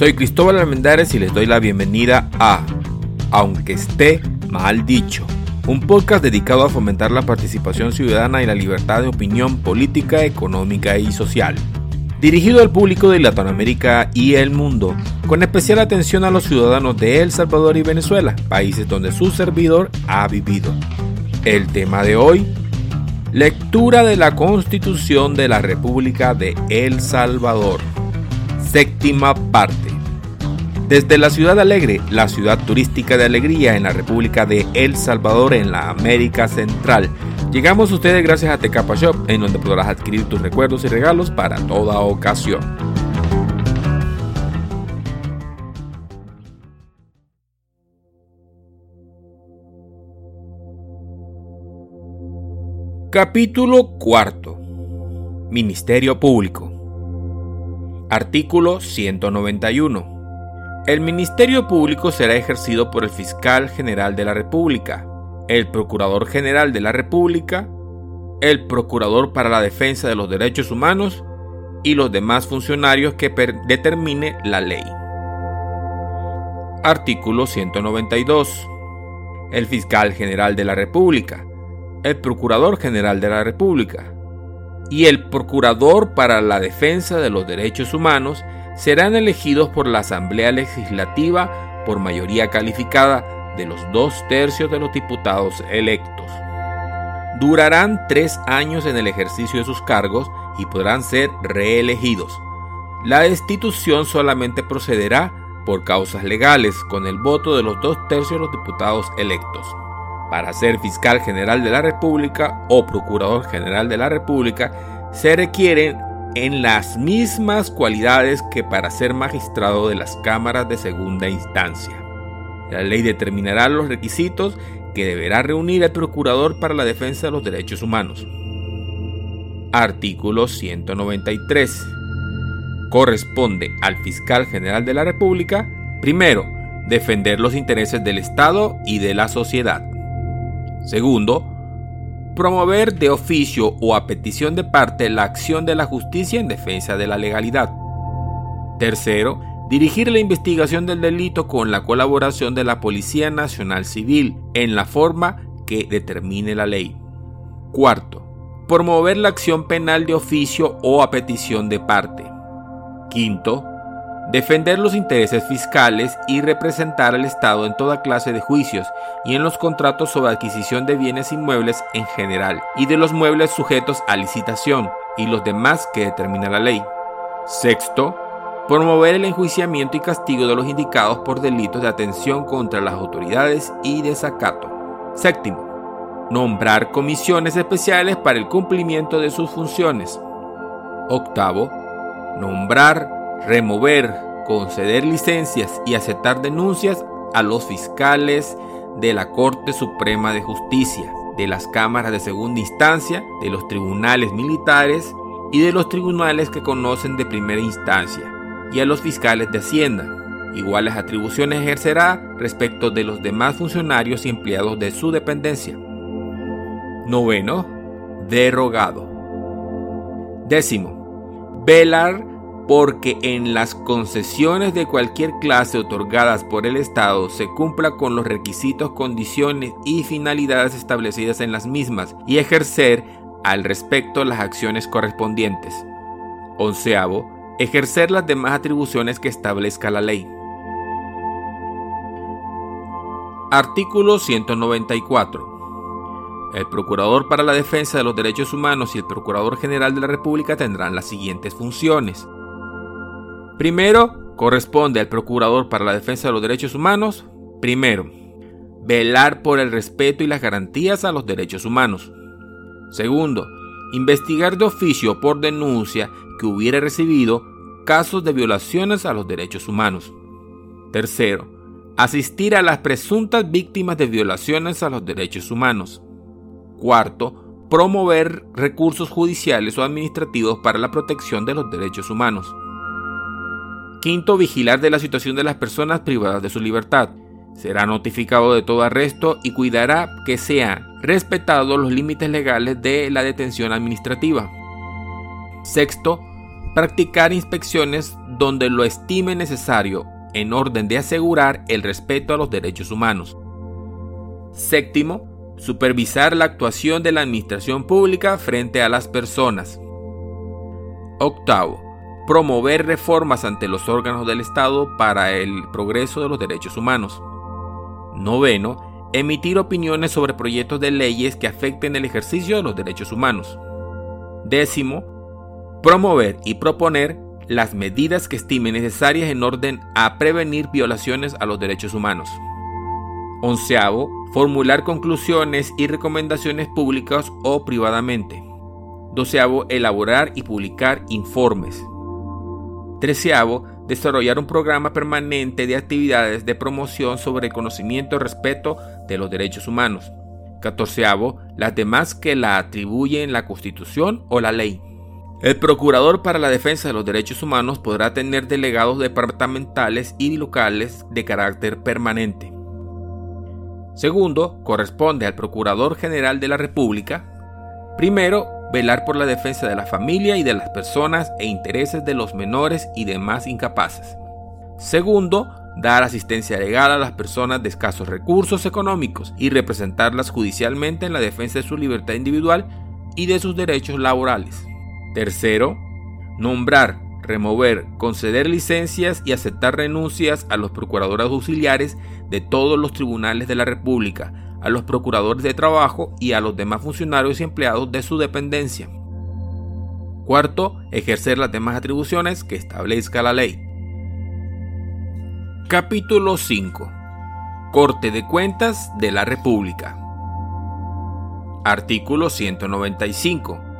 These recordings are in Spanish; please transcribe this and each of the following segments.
Soy Cristóbal Almendares y les doy la bienvenida a Aunque esté mal dicho, un podcast dedicado a fomentar la participación ciudadana y la libertad de opinión política, económica y social. Dirigido al público de Latinoamérica y el mundo, con especial atención a los ciudadanos de El Salvador y Venezuela, países donde su servidor ha vivido. El tema de hoy, lectura de la Constitución de la República de El Salvador. Séptima parte. Desde la ciudad alegre, la ciudad turística de alegría en la República de El Salvador en la América Central, llegamos a ustedes gracias a Tecapa Shop, en donde podrás adquirir tus recuerdos y regalos para toda ocasión. Capítulo cuarto. Ministerio Público. Artículo 191. El Ministerio Público será ejercido por el Fiscal General de la República, el Procurador General de la República, el Procurador para la Defensa de los Derechos Humanos y los demás funcionarios que determine la ley. Artículo 192. El Fiscal General de la República, el Procurador General de la República, y el Procurador para la Defensa de los Derechos Humanos serán elegidos por la Asamblea Legislativa por mayoría calificada de los dos tercios de los diputados electos. Durarán tres años en el ejercicio de sus cargos y podrán ser reelegidos. La destitución solamente procederá por causas legales con el voto de los dos tercios de los diputados electos. Para ser fiscal general de la República o procurador general de la República se requieren en las mismas cualidades que para ser magistrado de las cámaras de segunda instancia. La ley determinará los requisitos que deberá reunir el procurador para la defensa de los derechos humanos. Artículo 193. Corresponde al fiscal general de la República, primero, defender los intereses del Estado y de la sociedad. Segundo, promover de oficio o a petición de parte la acción de la justicia en defensa de la legalidad. Tercero, dirigir la investigación del delito con la colaboración de la Policía Nacional Civil en la forma que determine la ley. Cuarto, promover la acción penal de oficio o a petición de parte. Quinto, defender los intereses fiscales y representar al Estado en toda clase de juicios y en los contratos sobre adquisición de bienes inmuebles en general y de los muebles sujetos a licitación y los demás que determina la ley. Sexto, promover el enjuiciamiento y castigo de los indicados por delitos de atención contra las autoridades y desacato. Séptimo, nombrar comisiones especiales para el cumplimiento de sus funciones. Octavo, nombrar remover, conceder licencias y aceptar denuncias a los fiscales de la Corte Suprema de Justicia, de las cámaras de segunda instancia, de los tribunales militares y de los tribunales que conocen de primera instancia, y a los fiscales de Hacienda. Iguales atribuciones ejercerá respecto de los demás funcionarios y empleados de su dependencia. Noveno, derogado. Décimo, velar porque en las concesiones de cualquier clase otorgadas por el Estado se cumpla con los requisitos, condiciones y finalidades establecidas en las mismas y ejercer al respecto las acciones correspondientes. Onceavo, ejercer las demás atribuciones que establezca la ley. Artículo 194. El Procurador para la Defensa de los Derechos Humanos y el Procurador General de la República tendrán las siguientes funciones Primero, corresponde al Procurador para la Defensa de los Derechos Humanos, primero, velar por el respeto y las garantías a los derechos humanos. Segundo, investigar de oficio por denuncia que hubiera recibido casos de violaciones a los derechos humanos. Tercero, asistir a las presuntas víctimas de violaciones a los derechos humanos. Cuarto, promover recursos judiciales o administrativos para la protección de los derechos humanos. Quinto, vigilar de la situación de las personas privadas de su libertad. Será notificado de todo arresto y cuidará que sean respetados los límites legales de la detención administrativa. Sexto, practicar inspecciones donde lo estime necesario en orden de asegurar el respeto a los derechos humanos. Séptimo, supervisar la actuación de la administración pública frente a las personas. Octavo, promover reformas ante los órganos del Estado para el progreso de los derechos humanos. Noveno, emitir opiniones sobre proyectos de leyes que afecten el ejercicio de los derechos humanos. Décimo, promover y proponer las medidas que estime necesarias en orden a prevenir violaciones a los derechos humanos. Onceavo, formular conclusiones y recomendaciones públicas o privadamente. Doceavo, elaborar y publicar informes. Treceavo, desarrollar un programa permanente de actividades de promoción sobre el conocimiento y respeto de los derechos humanos. Catorceavo, las demás que la atribuyen la Constitución o la ley. El Procurador para la Defensa de los Derechos Humanos podrá tener delegados departamentales y locales de carácter permanente. Segundo, corresponde al Procurador General de la República. Primero, velar por la defensa de la familia y de las personas e intereses de los menores y demás incapaces. Segundo, dar asistencia legal a las personas de escasos recursos económicos y representarlas judicialmente en la defensa de su libertad individual y de sus derechos laborales. Tercero, nombrar, remover, conceder licencias y aceptar renuncias a los procuradores auxiliares de todos los tribunales de la República, a los procuradores de trabajo y a los demás funcionarios y empleados de su dependencia. Cuarto, ejercer las demás atribuciones que establezca la ley. Capítulo 5. Corte de Cuentas de la República. Artículo 195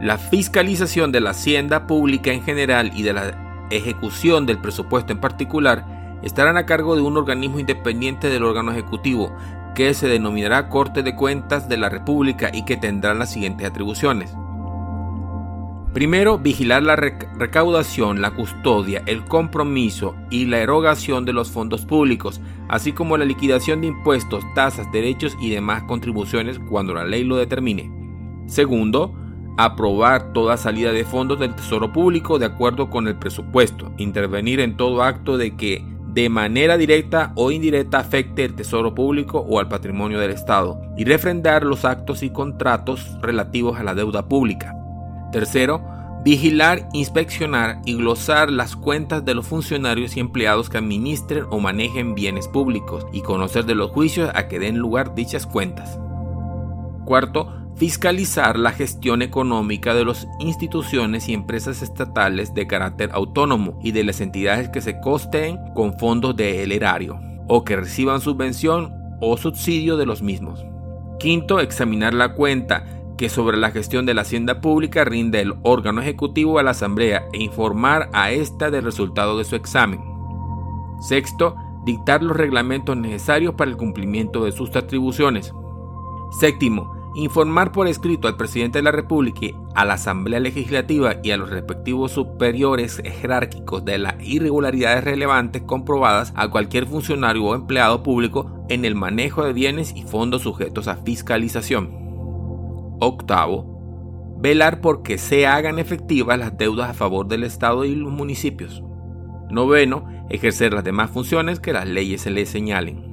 la fiscalización de la hacienda pública en general y de la ejecución del presupuesto en particular estarán a cargo de un organismo independiente del órgano ejecutivo, que se denominará Corte de Cuentas de la República y que tendrá las siguientes atribuciones. Primero, vigilar la recaudación, la custodia, el compromiso y la erogación de los fondos públicos, así como la liquidación de impuestos, tasas, derechos y demás contribuciones cuando la ley lo determine. Segundo, aprobar toda salida de fondos del Tesoro Público de acuerdo con el presupuesto, intervenir en todo acto de que de manera directa o indirecta afecte el Tesoro Público o al patrimonio del Estado y refrendar los actos y contratos relativos a la deuda pública. Tercero, vigilar, inspeccionar y glosar las cuentas de los funcionarios y empleados que administren o manejen bienes públicos y conocer de los juicios a que den lugar dichas cuentas. Cuarto, fiscalizar la gestión económica de las instituciones y empresas estatales de carácter autónomo y de las entidades que se costeen con fondos del erario o que reciban subvención o subsidio de los mismos. Quinto, examinar la cuenta que sobre la gestión de la hacienda pública rinde el órgano ejecutivo a la Asamblea e informar a ésta del resultado de su examen. Sexto, dictar los reglamentos necesarios para el cumplimiento de sus atribuciones. Séptimo, informar por escrito al presidente de la República, a la Asamblea Legislativa y a los respectivos superiores jerárquicos de las irregularidades relevantes comprobadas a cualquier funcionario o empleado público en el manejo de bienes y fondos sujetos a fiscalización. Octavo, velar por que se hagan efectivas las deudas a favor del Estado y los municipios. Noveno, ejercer las demás funciones que las leyes se le señalen.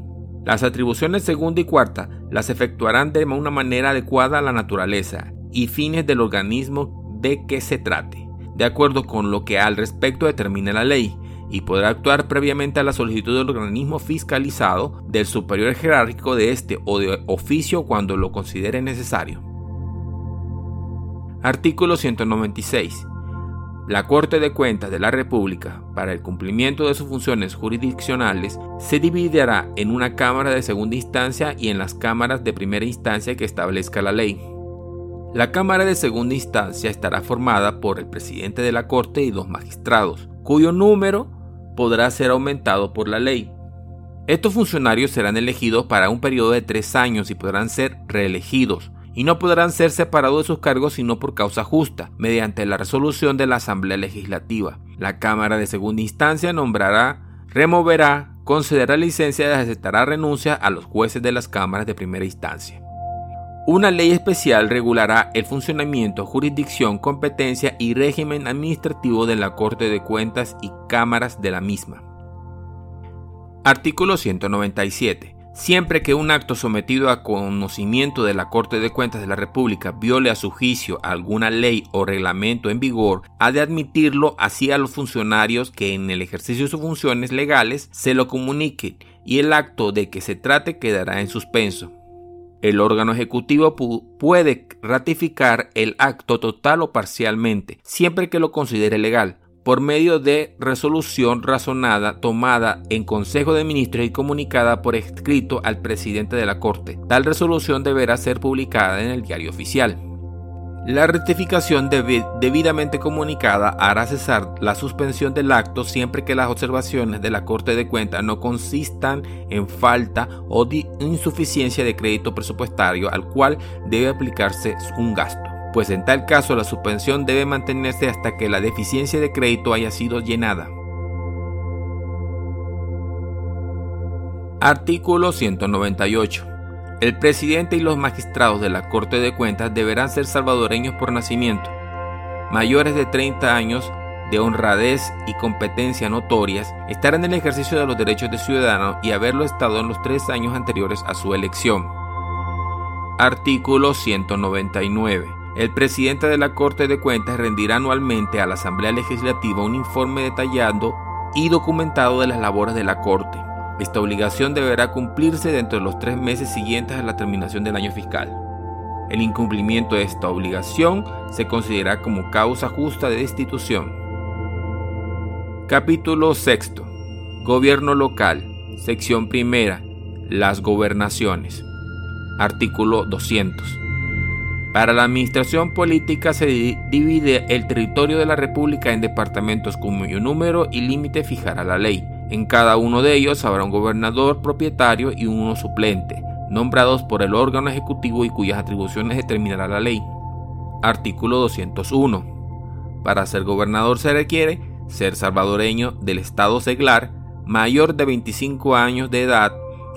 Las atribuciones segunda y cuarta las efectuarán de una manera adecuada a la naturaleza y fines del organismo de que se trate, de acuerdo con lo que al respecto determine la ley, y podrá actuar previamente a la solicitud del organismo fiscalizado, del superior jerárquico de este o de oficio cuando lo considere necesario. Artículo 196. La Corte de Cuentas de la República, para el cumplimiento de sus funciones jurisdiccionales, se dividirá en una Cámara de segunda instancia y en las cámaras de primera instancia que establezca la ley. La Cámara de segunda instancia estará formada por el presidente de la Corte y dos magistrados, cuyo número podrá ser aumentado por la ley. Estos funcionarios serán elegidos para un periodo de tres años y podrán ser reelegidos, y no podrán ser separados de sus cargos sino por causa justa, mediante la resolución de la Asamblea Legislativa. La Cámara de Segunda Instancia nombrará, removerá, concederá licencia y aceptará renuncia a los jueces de las cámaras de primera instancia. Una ley especial regulará el funcionamiento, jurisdicción, competencia y régimen administrativo de la Corte de Cuentas y cámaras de la misma. Artículo 197. Siempre que un acto sometido a conocimiento de la Corte de Cuentas de la República viole a su juicio alguna ley o reglamento en vigor, ha de admitirlo así a los funcionarios que en el ejercicio de sus funciones legales se lo comuniquen y el acto de que se trate quedará en suspenso. El órgano ejecutivo puede ratificar el acto total o parcialmente, siempre que lo considere legal, por medio de resolución razonada tomada en Consejo de Ministros y comunicada por escrito al presidente de la Corte. Tal resolución deberá ser publicada en el diario oficial. La rectificación debidamente comunicada hará cesar la suspensión del acto siempre que las observaciones de la Corte de Cuentas no consistan en falta o insuficiencia de crédito presupuestario al cual debe aplicarse un gasto, pues en tal caso la suspensión debe mantenerse hasta que la deficiencia de crédito haya sido llenada. Artículo 198. El presidente y los magistrados de la Corte de Cuentas deberán ser salvadoreños por nacimiento, mayores de 30 años de honradez y competencia notorias, estar en el ejercicio de los derechos de ciudadano y haberlo estado en los tres años anteriores a su elección. Artículo 199. El presidente de la Corte de Cuentas rendirá anualmente a la Asamblea Legislativa un informe detallado y documentado de las labores de la Corte esta obligación deberá cumplirse dentro de los tres meses siguientes a la terminación del año fiscal. El incumplimiento de esta obligación se considera como causa justa de destitución. Capítulo 6. Gobierno local. Sección primera. Las gobernaciones. Artículo 200. Para la administración política se divide el territorio de la República en departamentos cuyo número y límite fijará la ley. En cada uno de ellos habrá un gobernador propietario y uno suplente, nombrados por el órgano ejecutivo y cuyas atribuciones determinará la ley. Artículo 201. Para ser gobernador se requiere ser salvadoreño del estado seglar, mayor de 25 años de edad,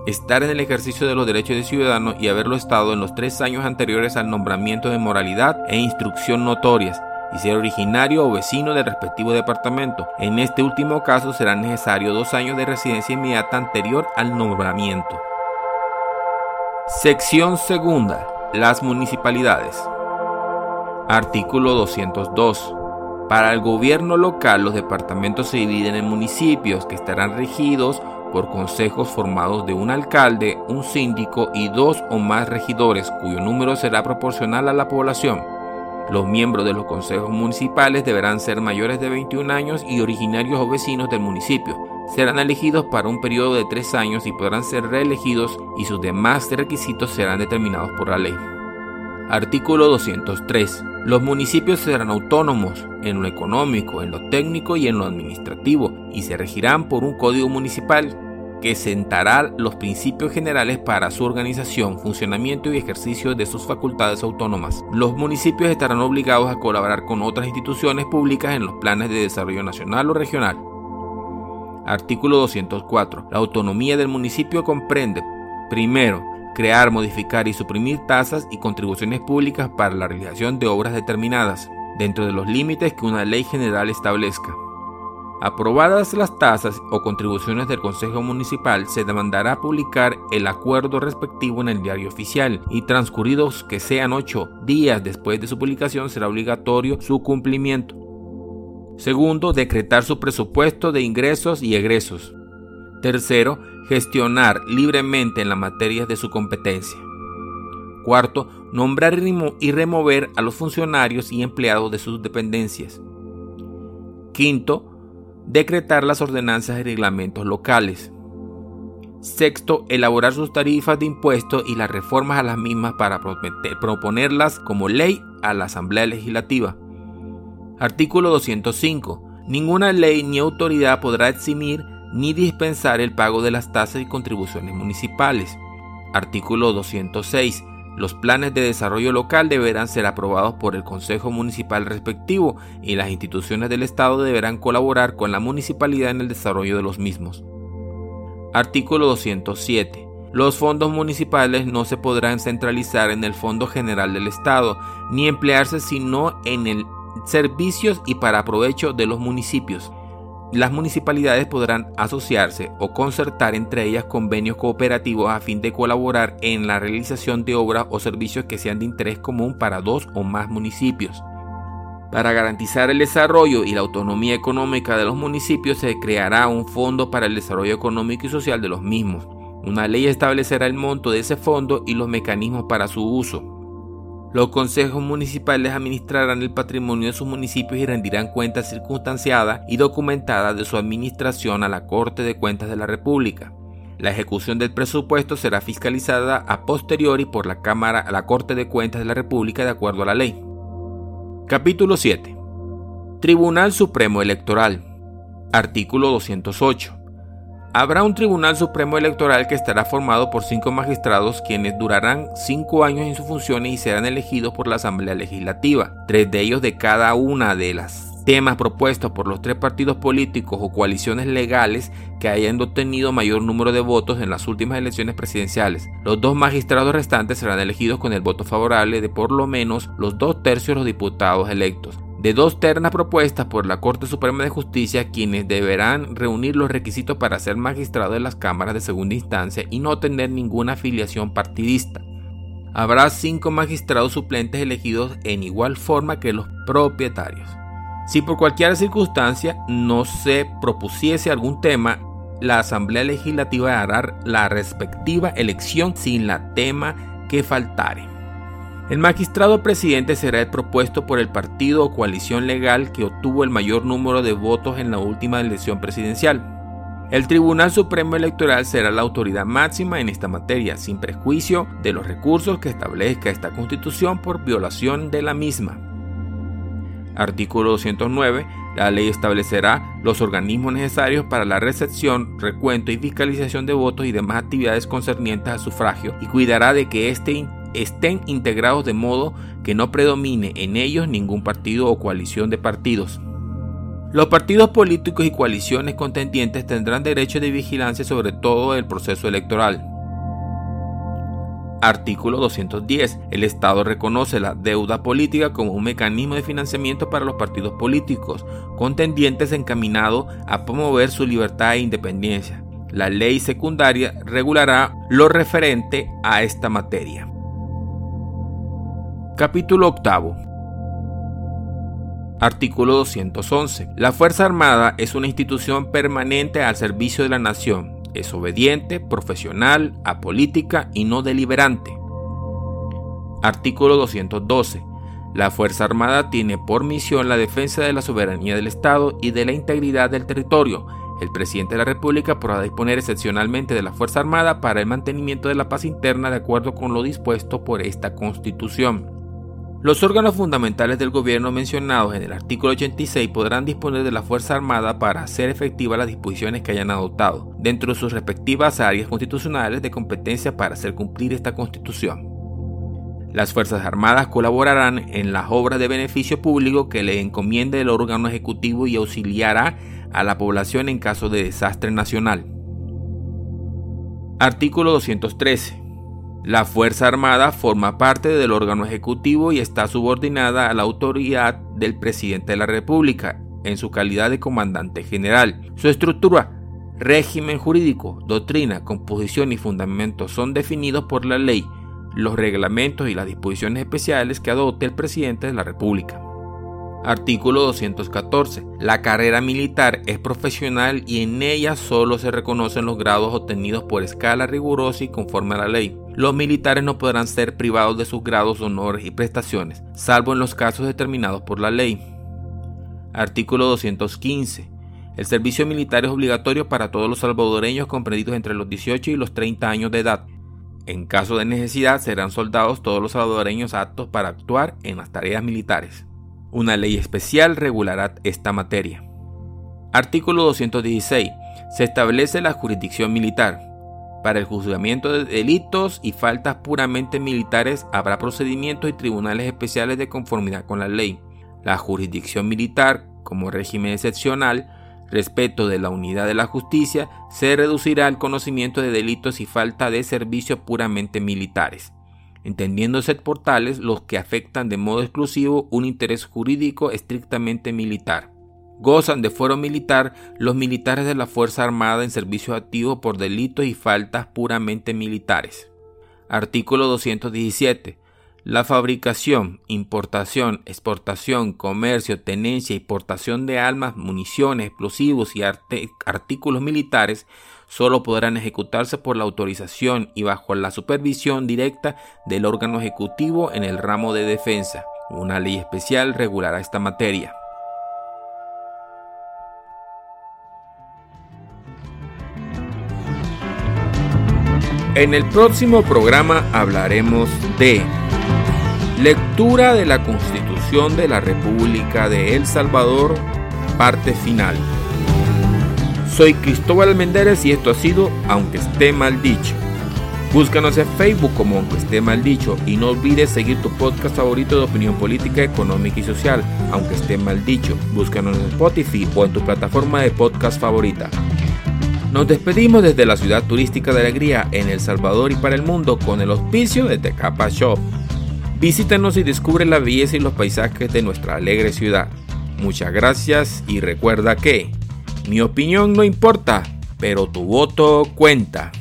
estar en el ejercicio de los derechos de ciudadano y haberlo estado en los tres años anteriores al nombramiento de moralidad e instrucción notorias, y ser originario o vecino del respectivo departamento. En este último caso será necesario dos años de residencia inmediata anterior al nombramiento. Sección segunda. Las municipalidades. Artículo 202. Para el gobierno local los departamentos se dividen en municipios que estarán regidos por consejos formados de un alcalde, un síndico y dos o más regidores cuyo número será proporcional a la población. Los miembros de los consejos municipales deberán ser mayores de 21 años y originarios o vecinos del municipio. Serán elegidos para un periodo de tres años y podrán ser reelegidos y sus demás requisitos serán determinados por la ley. Artículo 203. Los municipios serán autónomos en lo económico, en lo técnico y en lo administrativo y se regirán por un código municipal que sentará los principios generales para su organización, funcionamiento y ejercicio de sus facultades autónomas. Los municipios estarán obligados a colaborar con otras instituciones públicas en los planes de desarrollo nacional o regional. Artículo 204. La autonomía del municipio comprende, primero, crear, modificar y suprimir tasas y contribuciones públicas para la realización de obras determinadas, dentro de los límites que una ley general establezca. Aprobadas las tasas o contribuciones del Consejo Municipal, se demandará publicar el acuerdo respectivo en el diario oficial y transcurridos que sean ocho días después de su publicación será obligatorio su cumplimiento. Segundo, decretar su presupuesto de ingresos y egresos. Tercero, gestionar libremente en las materias de su competencia. Cuarto, nombrar y remover a los funcionarios y empleados de sus dependencias. Quinto, decretar las ordenanzas y reglamentos locales. Sexto, elaborar sus tarifas de impuestos y las reformas a las mismas para proponerlas como ley a la Asamblea Legislativa. Artículo 205. Ninguna ley ni autoridad podrá eximir ni dispensar el pago de las tasas y contribuciones municipales. Artículo 206. Los planes de desarrollo local deberán ser aprobados por el Consejo Municipal respectivo y las instituciones del Estado deberán colaborar con la municipalidad en el desarrollo de los mismos. Artículo 207. Los fondos municipales no se podrán centralizar en el Fondo General del Estado, ni emplearse sino en el servicios y para provecho de los municipios. Las municipalidades podrán asociarse o concertar entre ellas convenios cooperativos a fin de colaborar en la realización de obras o servicios que sean de interés común para dos o más municipios. Para garantizar el desarrollo y la autonomía económica de los municipios se creará un fondo para el desarrollo económico y social de los mismos. Una ley establecerá el monto de ese fondo y los mecanismos para su uso. Los consejos municipales administrarán el patrimonio de sus municipios y rendirán cuentas circunstanciadas y documentadas de su administración a la Corte de Cuentas de la República. La ejecución del presupuesto será fiscalizada a posteriori por la Cámara a la Corte de Cuentas de la República de acuerdo a la ley. Capítulo 7. Tribunal Supremo Electoral. Artículo 208. Habrá un Tribunal Supremo Electoral que estará formado por cinco magistrados quienes durarán cinco años en sus funciones y serán elegidos por la Asamblea Legislativa, tres de ellos de cada una de las temas propuestos por los tres partidos políticos o coaliciones legales que hayan obtenido mayor número de votos en las últimas elecciones presidenciales. Los dos magistrados restantes serán elegidos con el voto favorable de por lo menos los dos tercios de los diputados electos de dos ternas propuestas por la Corte Suprema de Justicia, quienes deberán reunir los requisitos para ser magistrado de las cámaras de segunda instancia y no tener ninguna afiliación partidista. Habrá cinco magistrados suplentes elegidos en igual forma que los propietarios. Si por cualquier circunstancia no se propusiese algún tema, la Asamblea Legislativa hará la respectiva elección sin la tema que faltare. El magistrado presidente será el propuesto por el partido o coalición legal que obtuvo el mayor número de votos en la última elección presidencial. El Tribunal Supremo Electoral será la autoridad máxima en esta materia, sin prejuicio de los recursos que establezca esta Constitución por violación de la misma. Artículo 209. La ley establecerá los organismos necesarios para la recepción, recuento y fiscalización de votos y demás actividades concernientes al sufragio y cuidará de que este estén integrados de modo que no predomine en ellos ningún partido o coalición de partidos. Los partidos políticos y coaliciones contendientes tendrán derecho de vigilancia sobre todo el proceso electoral. Artículo 210. El Estado reconoce la deuda política como un mecanismo de financiamiento para los partidos políticos contendientes encaminado a promover su libertad e independencia. La ley secundaria regulará lo referente a esta materia. Capítulo octavo. Artículo 211. La Fuerza Armada es una institución permanente al servicio de la nación. Es obediente, profesional, apolítica y no deliberante. Artículo 212. La Fuerza Armada tiene por misión la defensa de la soberanía del Estado y de la integridad del territorio. El presidente de la República podrá disponer excepcionalmente de la Fuerza Armada para el mantenimiento de la paz interna de acuerdo con lo dispuesto por esta Constitución. Los órganos fundamentales del gobierno mencionados en el artículo 86 podrán disponer de la Fuerza Armada para hacer efectivas las disposiciones que hayan adoptado, dentro de sus respectivas áreas constitucionales de competencia para hacer cumplir esta Constitución. Las Fuerzas Armadas colaborarán en las obras de beneficio público que le encomiende el órgano ejecutivo y auxiliará a la población en caso de desastre nacional. Artículo 213. La Fuerza Armada forma parte del órgano ejecutivo y está subordinada a la autoridad del presidente de la República en su calidad de comandante general. Su estructura, régimen jurídico, doctrina, composición y fundamentos son definidos por la ley, los reglamentos y las disposiciones especiales que adopte el presidente de la República. Artículo 214. La carrera militar es profesional y en ella solo se reconocen los grados obtenidos por escala rigurosa y conforme a la ley. Los militares no podrán ser privados de sus grados, honores y prestaciones, salvo en los casos determinados por la ley. Artículo 215. El servicio militar es obligatorio para todos los salvadoreños comprendidos entre los 18 y los 30 años de edad. En caso de necesidad serán soldados todos los salvadoreños aptos para actuar en las tareas militares. Una ley especial regulará esta materia. Artículo 216. Se establece la jurisdicción militar. Para el juzgamiento de delitos y faltas puramente militares habrá procedimientos y tribunales especiales de conformidad con la ley. La jurisdicción militar, como régimen excepcional, respeto de la unidad de la justicia, se reducirá el conocimiento de delitos y falta de servicios puramente militares, entendiéndose por tales los que afectan de modo exclusivo un interés jurídico estrictamente militar. Gozan de fuero militar los militares de la Fuerza Armada en servicio activo por delitos y faltas puramente militares. Artículo 217 la fabricación, importación, exportación, comercio, tenencia y portación de armas, municiones, explosivos y artículos militares solo podrán ejecutarse por la autorización y bajo la supervisión directa del órgano ejecutivo en el ramo de defensa. Una ley especial regulará esta materia. En el próximo programa hablaremos de Lectura de la Constitución de la República de El Salvador, parte final. Soy Cristóbal Menderes y esto ha sido Aunque esté mal dicho. Búscanos en Facebook como Aunque esté mal dicho y no olvides seguir tu podcast favorito de opinión política, económica y social, aunque esté mal dicho. Búscanos en Spotify o en tu plataforma de podcast favorita. Nos despedimos desde la ciudad turística de Alegría en El Salvador y para el mundo con el auspicio de Tecapa Shop. Visítanos y descubre la belleza y los paisajes de nuestra alegre ciudad. Muchas gracias y recuerda que mi opinión no importa, pero tu voto cuenta.